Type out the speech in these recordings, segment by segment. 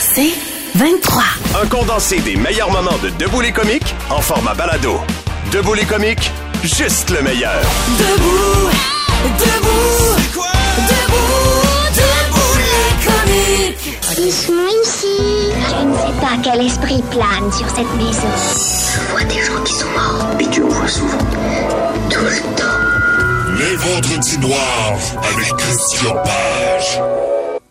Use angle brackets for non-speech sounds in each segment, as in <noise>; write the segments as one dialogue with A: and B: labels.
A: C'est 23.
B: Un condensé des meilleurs moments de Debout les comiques en format balado. Debout les comiques, juste le meilleur.
A: Debout, debout, debout, debout les comiques.
C: Ils sont ici. Je ne sais pas quel esprit plane sur cette maison. Je vois des gens qui sont morts.
D: Et tu en vois souvent.
C: Tout le temps.
E: Les vendredis noirs avec Christian Page.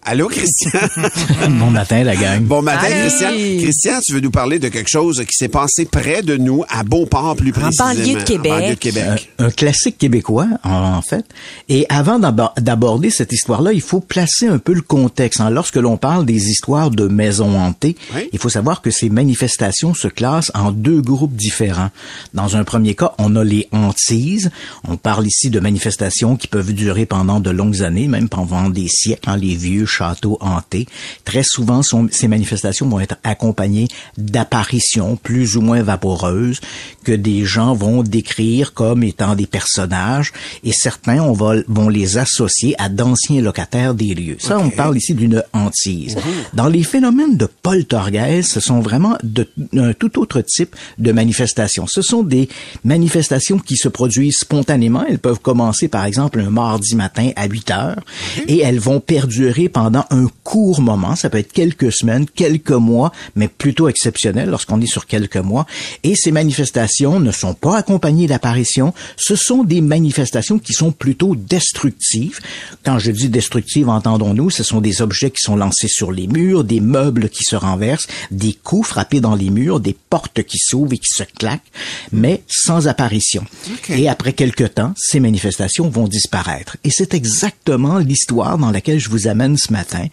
F: Allô, Christian? <laughs>
G: Bon matin, la gang.
F: Bon matin,
H: Allez.
F: Christian. Christian, tu veux nous parler de quelque chose qui s'est passé près de nous, à Beauport plus précisément.
H: banlieue de Québec.
F: En banlieue de Québec.
G: Un, un classique québécois, en, en fait. Et avant d'abo- d'aborder cette histoire-là, il faut placer un peu le contexte. hein. Lorsque l'on parle des histoires de maisons hantées,
F: Oui.
G: il faut savoir que ces manifestations se classent en deux groupes différents. Dans un premier cas, on a les hantises. On parle ici de manifestations qui peuvent durer pendant de longues années, même pendant des siècles, hein, les vieux châteaux hantés. Très souvent, ces manifestations vont être accompagnées d'apparitions plus ou moins vaporeuses que des gens vont décrire comme étant des personnages et certains on va, vont les associer à d'anciens locataires des lieux. Ça, on parle ici d'une hantise. Dans les phénomènes de poltergeist, ce sont vraiment de, un tout autre type de manifestations. Ce sont des manifestations qui se produisent spontanément. Elles peuvent commencer, par exemple, un mardi matin à 8 heures et elles vont perdurer pendant un court moment. Ça peut être quelques semaines, quelques mois, mais plutôt exceptionnel lorsqu'on est sur quelques mois. Et ces manifestations ne sont pas accompagnées d'apparitions. Ce sont des manifestations qui sont plutôt destructives. Quand je dis destructives, entendons-nous, ce sont des objets qui sont lancés sur les murs, des meubles qui se renversent, des coups frappés dans les murs, des portes qui s'ouvrent et qui se claquent, mais sans apparition. Et après quelque temps, ces manifestations vont disparaître. Et c'est exactement l'histoire dans laquelle je vous amène ce matin.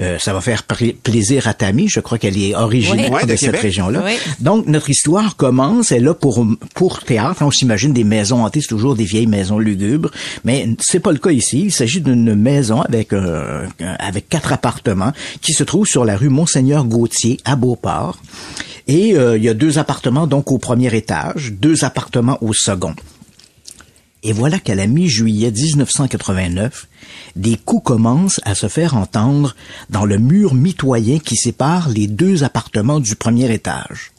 G: Euh, ça va faire pla- plaisir à Tammy. Je crois qu'elle est originaire
F: de
G: de, cette région-là.
H: Oui.
G: Donc, notre histoire commence, elle là pour, pour théâtre. On s'imagine des maisons hantées, c'est toujours des vieilles maisons lugubres. Mais c'est pas le cas ici. Il s'agit d'une maison avec, euh, avec quatre appartements qui se trouve sur la rue Monseigneur Gauthier à Beauport. Et euh, il y a deux appartements donc au premier étage, deux appartements au second. Et voilà qu'à la mi-juillet 1989, des coups commencent à se faire entendre dans le mur mitoyen qui sépare les deux appartements du premier étage.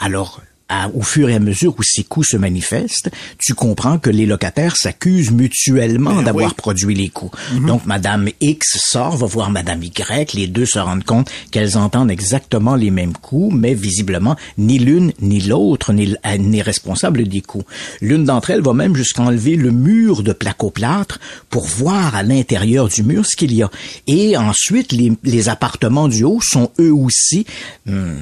G: Alors, à- au fur et à mesure où ces coups se manifestent, tu comprends que les locataires s'accusent mutuellement
F: Ben
G: d'avoir
F: oui.
G: produit les coups. Donc, Madame X sort, va voir Madame Y, les deux se rendent compte qu'elles entendent exactement les mêmes coups, mais visiblement, ni l'une ni l'autre n'est n'est responsable des coups. L'une d'entre elles va même jusqu'à enlever le mur de placo-plâtre pour voir à l'intérieur du mur ce qu'il y a. Et ensuite, les, les appartements du haut sont eux aussi hmm,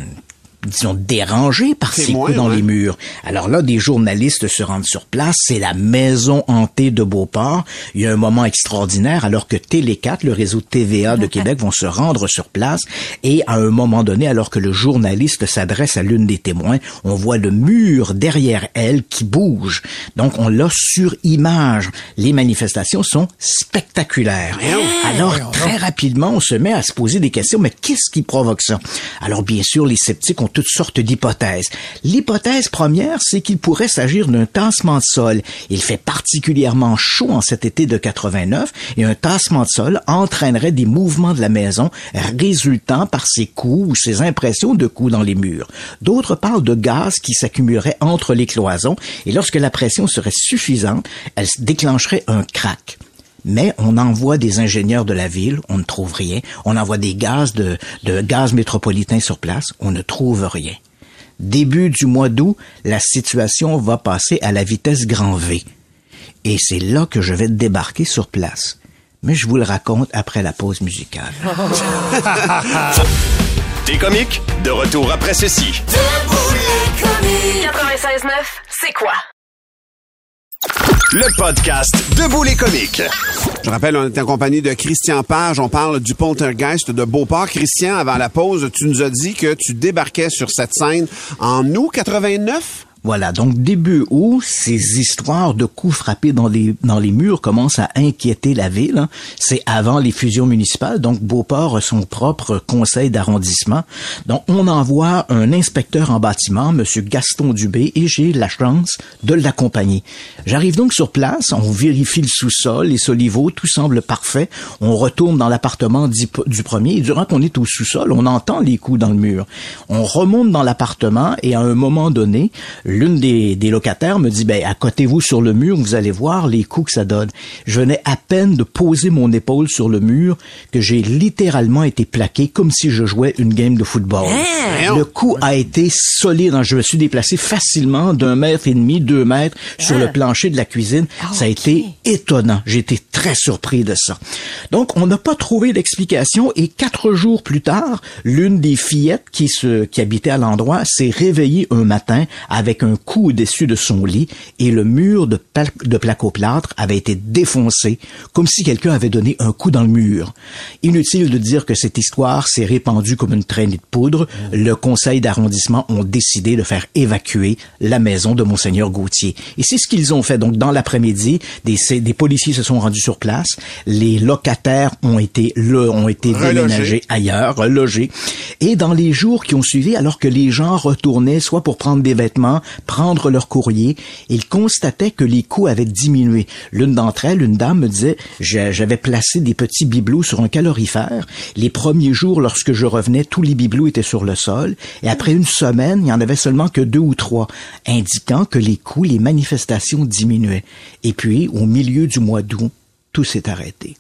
G: disons, dérangés par ces coups dans
F: ouais.
G: les murs. Alors là, des journalistes se rendent sur place. C'est la maison hantée de Beauport. Il y a un moment extraordinaire alors que Télé 4, le réseau TVA de Québec, vont se rendre sur place. Et à un moment donné, alors que le journaliste s'adresse à l'une des témoins, on voit le mur derrière elle qui bouge. Donc, on l'a sur image. Les manifestations sont spectaculaires. Alors, très rapidement, on se met à se poser des questions. Mais qu'est-ce qui provoque ça? Alors, bien sûr, les sceptiques ont toutes sortes d'hypothèses. L'hypothèse première, c'est qu'il pourrait s'agir d'un tassement de sol. Il fait particulièrement chaud en cet été de 89 et un tassement de sol entraînerait des mouvements de la maison résultant par ces coups ou ces impressions de coups dans les murs. D'autres parlent de gaz qui s'accumulerait entre les cloisons et lorsque la pression serait suffisante, elle déclencherait un crack. Mais on envoie des ingénieurs de la ville, on ne trouve rien. On envoie des gaz de, de gaz métropolitain sur place, on ne trouve rien. Début du mois d'août, la situation va passer à la vitesse grand V. Et c'est là que je vais débarquer sur place. Mais je vous le raconte après la pause musicale. <laughs>
B: T'es comique? De retour après ceci.
A: Debout les comiques.
I: 96.9, c'est quoi?
B: Le podcast de les comiques.
F: Je rappelle, on est en compagnie de Christian Page. On parle du poltergeist de Beauport. Christian, avant la pause, tu nous as dit que tu débarquais sur cette scène en août 89?
G: Voilà, donc début août, ces histoires de coups frappés dans les, dans les murs commencent à inquiéter la ville. hein. C'est avant les fusions municipales, donc Beauport a son propre conseil d'arrondissement. Donc on envoie un inspecteur en bâtiment, Monsieur Gaston Dubé, et j'ai la chance de l'accompagner. J'arrive donc sur place, on vérifie le sous-sol, les solivaux, tout semble parfait. On retourne dans l'appartement du premier, et durant qu'on est au sous-sol, on entend les coups dans le mur. On remonte dans l'appartement, et à un moment donné, l'une des, des locataires me dit, ben, accotez-vous sur le mur, vous allez voir les coups que ça donne. Je venais à peine de poser mon épaule sur le mur que j'ai littéralement été plaqué comme si je jouais une game de football. Le coup a été solide. hein. Je me suis déplacé facilement d'un mètre et demi, deux mètres sur le plancher de la cuisine. Ça a été étonnant. J'ai été très surpris de ça. Donc, on n'a pas trouvé d'explication et quatre jours plus tard, l'une des fillettes qui se, qui habitait à l'endroit s'est réveillée un matin avec un coup au-dessus de son lit et le mur de, pla- de placo-plâtre avait été défoncé comme si quelqu'un avait donné un coup dans le mur. Inutile de dire que cette histoire s'est répandue comme une traînée de poudre. Le conseil d'arrondissement ont décidé de faire évacuer la maison de Monseigneur Gauthier. Et c'est ce qu'ils ont fait. Donc, dans l'après-midi, des, des policiers se sont rendus sur place. Les locataires ont été, le, ont été
F: Relogés.
G: déménagés ailleurs, relogés. Et dans les jours qui ont suivi, alors que les gens retournaient soit pour prendre des vêtements, prendre leur courrier, ils constataient que les coûts avaient diminué. L'une d'entre elles, une dame, me disait, j'avais placé des petits bibelots sur un calorifère. Les premiers jours, lorsque je revenais, tous les bibelots étaient sur le sol. Et après une semaine, il n'y en avait seulement que deux ou trois, indiquant que les coûts, les manifestations diminuaient. Et puis, au milieu du mois d'août, tout s'est arrêté.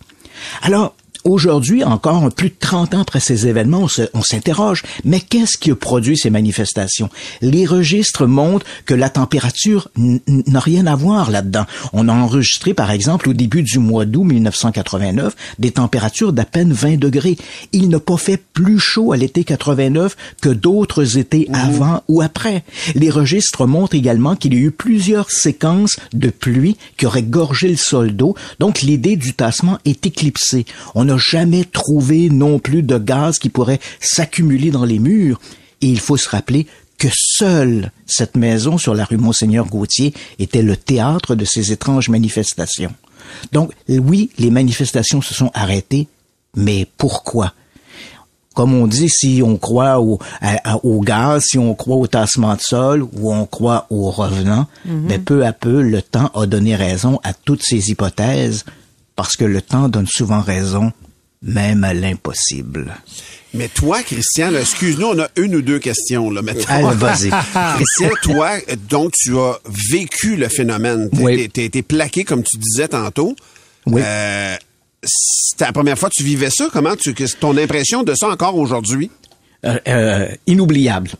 G: Alors, Aujourd'hui, encore plus de 30 ans après ces événements, on s'interroge, mais qu'est-ce qui a produit ces manifestations? Les registres montrent que la température n'a rien à voir là-dedans. On a enregistré, par exemple, au début du mois d'août 1989, des températures d'à peine 20 degrés. Il n'a pas fait plus chaud à l'été 89 que d'autres étés avant ou après. Les registres montrent également qu'il y a eu plusieurs séquences de pluie qui auraient gorgé le sol d'eau, donc l'idée du tassement est éclipsée. On n'a jamais trouvé non plus de gaz qui pourrait s'accumuler dans les murs. Et il faut se rappeler que seule cette maison sur la rue Monseigneur Gauthier était le théâtre de ces étranges manifestations. Donc, oui, les manifestations se sont arrêtées, mais pourquoi? comme on dit, si on croit au, à- à- au gaz, si on croit au tassement de sol ou on croit au revenant, mais peu à peu, le temps a donné raison à toutes ces hypothèses parce que le temps donne souvent raison même à l'impossible.
F: Mais toi, Christian, excuse-nous, on a une ou deux questions, là,
G: Allez, vas-y. <laughs>
F: Christian, toi, donc, tu as vécu le phénomène.
G: Oui.
F: T'es été plaqué, comme tu disais tantôt.
G: Oui.
F: Euh, c'était la première fois que tu vivais ça? Comment tu, ton impression de ça encore aujourd'hui?
G: Euh, euh, inoubliable.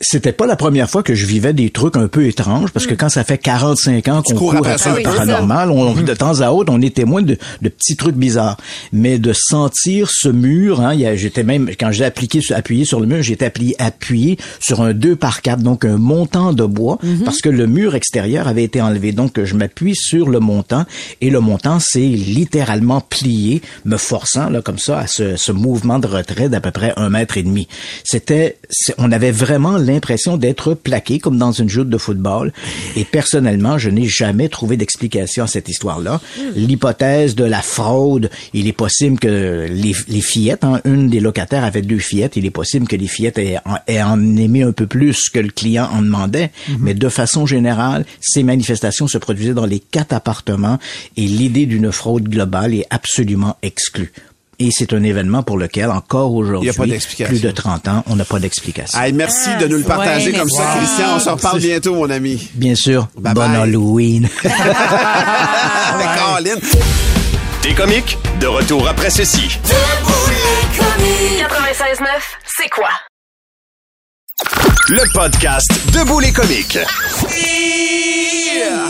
G: C'était- pas la première fois que je vivais des trucs un peu étranges parce que quand ça fait 45 ans qu'on court
F: après
G: le paranormal, on, de temps à autre, on est témoin de, de petits trucs bizarres. Mais de sentir ce mur, hein, j'étais même quand j'ai appliqué, appuyé sur le mur, j'étais appuyé, appuyé sur un 2 par 4 donc un montant de bois, parce que le mur extérieur avait été enlevé. Donc je m'appuie sur le montant et le montant s'est littéralement plié, me forçant là comme ça à ce, ce mouvement de retrait d'à peu près un mètre et demi. C'était, on avait vraiment l'impression d'être plaqué comme dans une joute de football. Et personnellement, je n'ai jamais trouvé d'explication à cette histoire-là. L'hypothèse de la fraude, il est possible que les, les fillettes, hein, une des locataires avait deux fillettes, il est possible que les fillettes aient, en- aient en aimé un peu plus que le client en demandait. Mais de façon générale, ces manifestations se produisaient dans les quatre appartements et l'idée d'une fraude globale est absolument exclue. Et c'est un événement pour lequel, encore aujourd'hui, plus de 30 ans, on n'a pas d'explication.
F: Hey, merci de nous le partager
D: ouais,
F: comme ça, Christian. On se reparle bientôt, mon ami.
G: Bien sûr,
F: Bye
G: bon
F: bye.
G: Halloween. <laughs>
F: Caroline.
B: Des comiques, de retour après ceci.
A: 96.9, c'est quoi?
B: Le podcast de les comiques.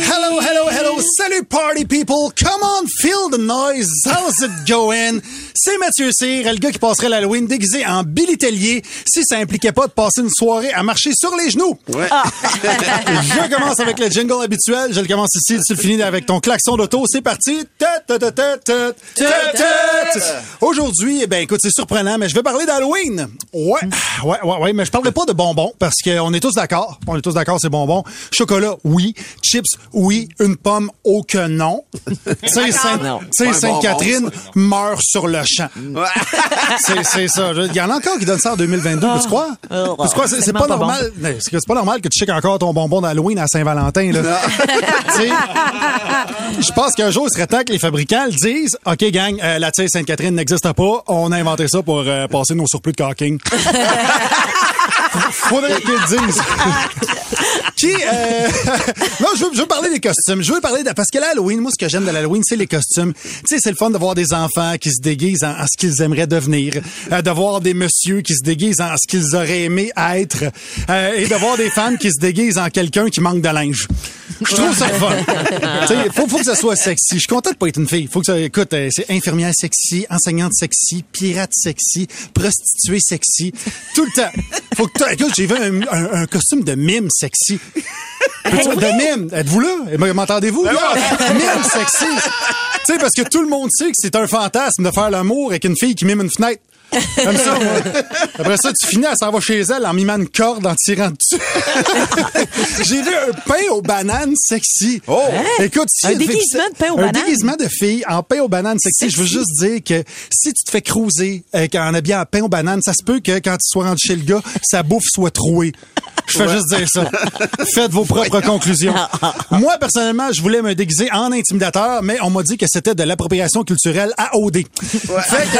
H: Hello, hello, hello. Salut, party people. Come on, feel the noise. How's it going?
D: C'est Mathieu Cyr, le gars qui passerait l'Halloween déguisé en Billy Tellier si ça impliquait pas de passer une soirée à marcher sur les genoux.
F: Ouais. <laughs>
D: Je commence avec le jingle habituel. Je le commence ici, tu le finis avec ton klaxon d'auto. C'est parti. Aujourd'hui, eh ben écoute, c'est surprenant, mais je vais parler d'Halloween. Ouais, ouais, ouais, ouais, mais je parlerai pas de bonbons parce qu'on est tous d'accord. On est tous d'accord, c'est bonbons. Chocolat, oui. Chips, oui. Une pomme, oh que non. <laughs> Tu sais, Saint-
F: Non.
D: tu sais,
F: Pas un
D: Sainte-Catherine meurt sur le champ. <laughs> C'est- ça. Il y en a encore qui donnent ça en 2022, tu crois?
G: Oh,
D: C'est quoi? C'est pas
G: pas bon.
D: normal. C'est pas normal que tu checkes encore ton bonbon d'Halloween à Saint-Valentin, <laughs> Je pense qu'un jour, il serait temps que les fabricants le disent. OK, gang, euh, la tire Sainte-Catherine n'existe pas. On a inventé ça pour euh, passer nos surplus de caulking. <laughs> Faudrait le disent. <laughs> Qui, euh... <laughs> non, je veux, je veux parler des costumes. Je veux parler de... Parce que l'Halloween, moi, ce que j'aime de l'Halloween, c'est les costumes. Tu sais, c'est le fun de voir des enfants qui se déguisent en, en ce qu'ils aimeraient devenir, euh, de voir des messieurs qui se déguisent en ce qu'ils auraient aimé être, euh, et de voir des femmes qui se déguisent en quelqu'un qui manque de linge. Je trouve ça fun. Faut, faut que ça soit sexy. Je suis content de pas être une fille. Faut que ça, écoute, euh, c'est infirmière sexy, enseignante sexy, pirate sexy, prostituée sexy. Tout le temps. Faut que écoute, j'ai vu un, un- un costume de mime sexy. Peux-tu- de mime? Êtes-vous là? Eh ben, M'entendez-vous? <laughs> Mime sexy. Tu sais, parce que tout le monde sait que c'est un fantasme de faire l'amour avec une fille qui mime une fenêtre. Comme ça, moi. <laughs> Après ça, tu finis, elle s'en va chez elle en mimant une corde en tirant dessus. <laughs> J'ai vu un pain aux bananes sexy. Oh! Écoute, si
H: Un déguisement de pain aux
D: un
H: bananes?
D: déguisement de fille en pain aux bananes sexy. Je veux juste dire que si tu te fais cruiser euh, en habillant en pain aux bananes, ça se peut que quand tu sois rendu chez le gars, sa bouffe soit trouée. Je fais juste dire ça. <laughs> Faites vos propres conclusions. Moi, personnellement, je voulais me déguiser en intimidateur, mais on m'a dit que c'était de l'appropriation culturelle à OD. Fait que,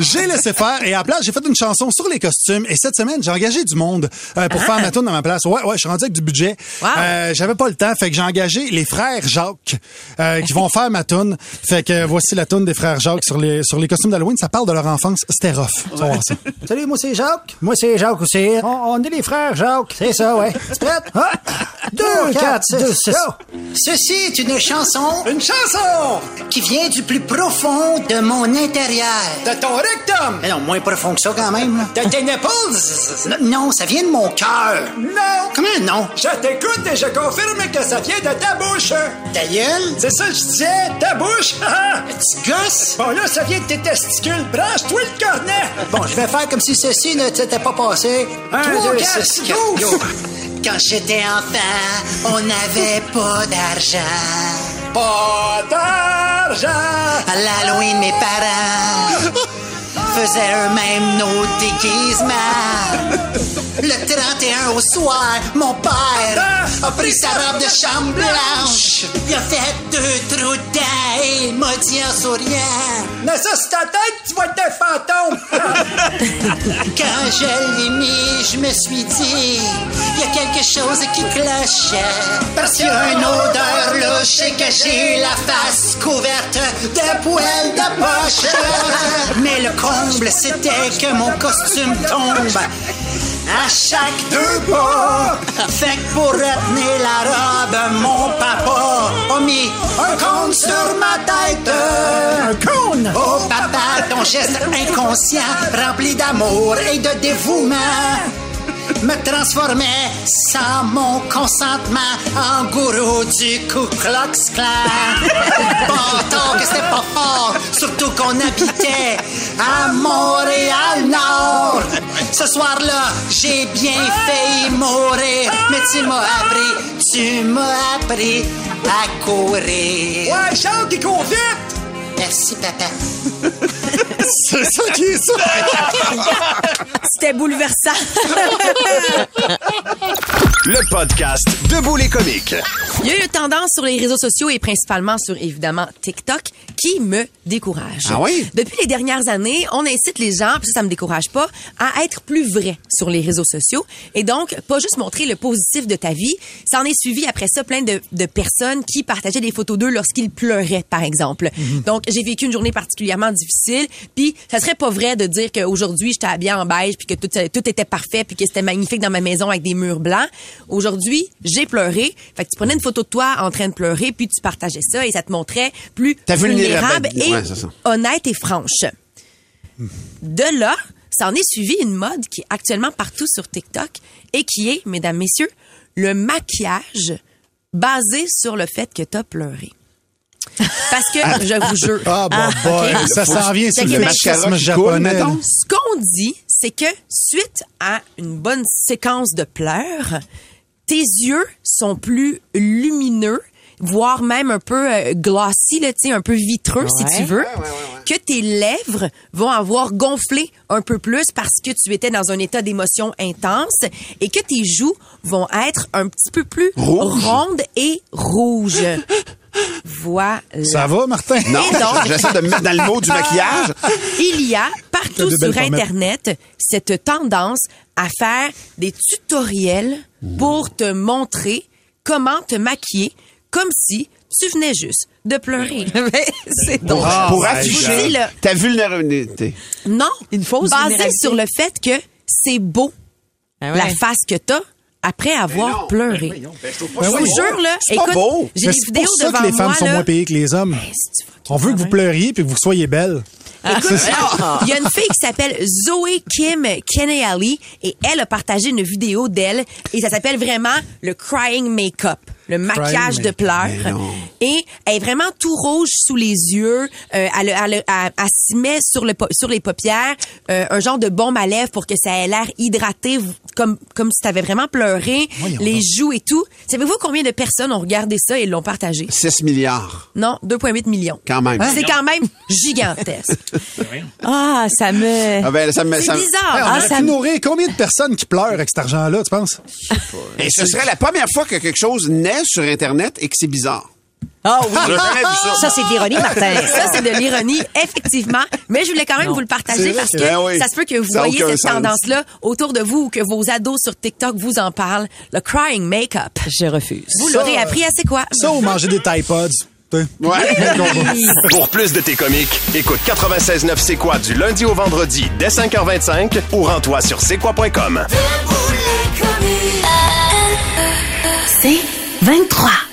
D: j'ai laissé faire et à la place, j'ai fait une chanson sur les costumes et cette semaine, j'ai engagé du monde euh, pour faire ma tune dans ma place. Ouais, ouais, je suis rendu avec du budget.
H: Wow.
D: Euh, j'avais pas le temps, fait que j'ai engagé les frères Jacques euh, qui vont faire ma tune. Fait que voici la tune des frères Jacques sur les sur les costumes d'Halloween, ça parle de leur enfance, c'était rough. Ça.
I: Salut, moi c'est Jacques. Moi c'est Jacques aussi. On, on est les frères Jacques. C'est ça, ouais. Tu prête? Ah! Deux, quatre, deux, six.
J: Ceci est une chanson. Une chanson! Qui vient du plus profond de mon intérieur. De ton rectum! non, moins profond que ça quand même. De tes nipples? Non, ça vient de mon cœur. Non! Comment non? Je t'écoute et je confirme que ça vient de ta bouche. Ta gueule? C'est ça que je disais, ta bouche. <laughs> Petit gosse? Bon, là, ça vient de tes testicules. Branche-toi le cornet. Bon, je vais faire comme si ceci ne t'était pas passé. Un,
I: Trois,
J: deux,
I: quatre,
J: six. Quand j'étais enfant, on n'avait pas d'argent. Pas d'argent! À l'Halloween, mes parents <laughs> faisaient eux-mêmes nos déguisements. <laughs> Le 31 au soir, mon père a pris sa robe de chambre blanche. Il a fait deux trous dedans et il m'a dit en souriant. Mais ça, c'est ta tête, tu vas être un fantôme! <laughs> Quand je l'ai mis, je me suis dit, il y a quelque chose qui cloche. Parce qu'il y a une odeur louche et que j'ai eu la face couverte de poils de poche. Mais le comble, c'était que mon costume tombe. À chaque deux pas, fait que pour retenir la robe, mon papa a mis un cône sur ma tête. Un cône? Oh papa, ton geste inconscient, rempli d'amour et de dévouement me transformait sans mon consentement en gourou du Ku Klux Klan. Pourtant que c'était pas fort, surtout qu'on habitait à Montréal-Nord. Ce soir-là, j'ai bien failli mourir, mais tu m'as appris, tu m'as appris à courir. Ouais, chante qui court vite! Merci, papa. <laughs>
D: C'est ça qui est ça.
H: C'était bouleversant. <laughs>
B: Le podcast Debout les comiques.
H: Il y a eu une tendance sur les réseaux sociaux et principalement sur, évidemment, TikTok qui me décourage.
F: Ah oui?
H: Depuis les dernières années, on incite les gens, puis ça, ça me décourage pas, à être plus vrais sur les réseaux sociaux et donc pas juste montrer le positif de ta vie. Ça en est suivi après ça plein de, de personnes qui partageaient des photos d'eux lorsqu'ils pleuraient, par exemple. Donc, j'ai vécu une journée particulièrement difficile, puis ça serait pas vrai de dire qu'aujourd'hui, j'étais habillée en beige, puis que tout, tout était parfait, puis que c'était magnifique dans ma maison avec des murs blancs. Aujourd'hui, j'ai pleuré. Fait que tu prenais une photo de toi en train de pleurer, puis tu partageais ça et ça te montrait plus vulnérable et
F: Ouais,
H: honnête et franche. De là, ça en est suivi une mode qui est actuellement partout sur TikTok et qui est, mesdames, messieurs, le maquillage basé sur le fait que tu as pleuré. Parce que, je vous jure.
D: Ah,
H: ok?
D: boy, ça s'en vient sur le machisme japonais.
H: ce qu'on dit, c'est que suite à une bonne séquence de pleurs, tes yeux sont plus lumineux, voire même un peu euh, glossy, là, un peu vitreux, si
K: Ouais.
H: tu veux, que tes lèvres vont avoir gonflé un peu plus parce que tu étais dans un état d'émotion intense et que tes joues vont être un petit peu plus
F: Rouge.
H: rondes et rouges. <laughs> Voilà.
D: Ça va, Martin?
F: Non, j'essaie de me mettre dans le mot du maquillage.
H: Il y a partout sur. Internet cette tendance à faire des tutoriels pour te montrer comment te maquiller comme si tu venais juste de pleurer. <laughs> C'est
F: Pour,
H: drôle.
F: pour
D: my
F: afficher ta vulnérabilité.
H: Non,
K: Une fausse
H: basé
K: vulnérabilité.
H: sur le fait que c'est beau
K: Ah ouais.
H: la face que t'as après avoir pleuré. Je
D: Ben
H: vous
D: oui.
H: jure, là,
F: C'est pas
H: écoute,
F: beau.
H: j'ai des
D: c'est
H: vidéos
D: pour ça
H: devant
D: que les femmes
H: moi,
D: sont
H: là.
D: moins payées que les hommes.
H: Fucking
D: On veut que vous pleuriez puis que vous soyez belle.
H: Écoute, <laughs> il y a une fille qui s'appelle Zoe Kim Keneally et elle a partagé une vidéo d'elle et ça s'appelle vraiment le crying makeup, le maquillage de pleurs. Et elle est vraiment tout rouge sous les yeux. Euh, elle, elle, elle, elle- elle s'y met sur, le, sur les paupières euh, un genre de bombe à lèvres pour que ça ait l'air hydraté, comme, comme si t'avais vraiment pleuré,
D: Voyons
H: les
D: donc.
H: joues et tout. Savez-vous combien de personnes ont regardé ça et l'ont partagé?
F: 6 milliards,
H: Non, 2,8 millions.
F: quand même.
H: C'est quand même gigantesque. <laughs>
K: Ah, ça me...
F: Ah ben, ça me,
H: C'est
F: ça me-
H: bizarre.
D: Hey, on aurait
K: ça
D: pu
K: me-
D: nourrir combien de personnes qui pleurent avec cet argent-là, tu penses?
F: Et ce serait la première fois que quelque chose naît sur Internet et que c'est bizarre.
K: Ah oui.
F: Ça.
K: Ça, c'est de l'ironie, <laughs> Martin.
H: Ça, c'est de l'ironie, effectivement. Mais je voulais quand même vous le partager parce que
F: Ben oui.
H: ça se peut que vous
F: Ça
H: voyez cette tendance-là autour de vous ou que vos ados sur TikTok vous en parlent. Le crying make-up.
K: Je refuse.
H: Vous l'aurez appris à c'est quoi?
D: Ça ou manger des Tide Pods.
F: Ouais. <laughs>
B: Pour plus de tes comiques, écoute 96.9 C'est quoi du lundi au vendredi dès 5h25 ou rends-toi sur c'est quoi.com.
A: C'est 23.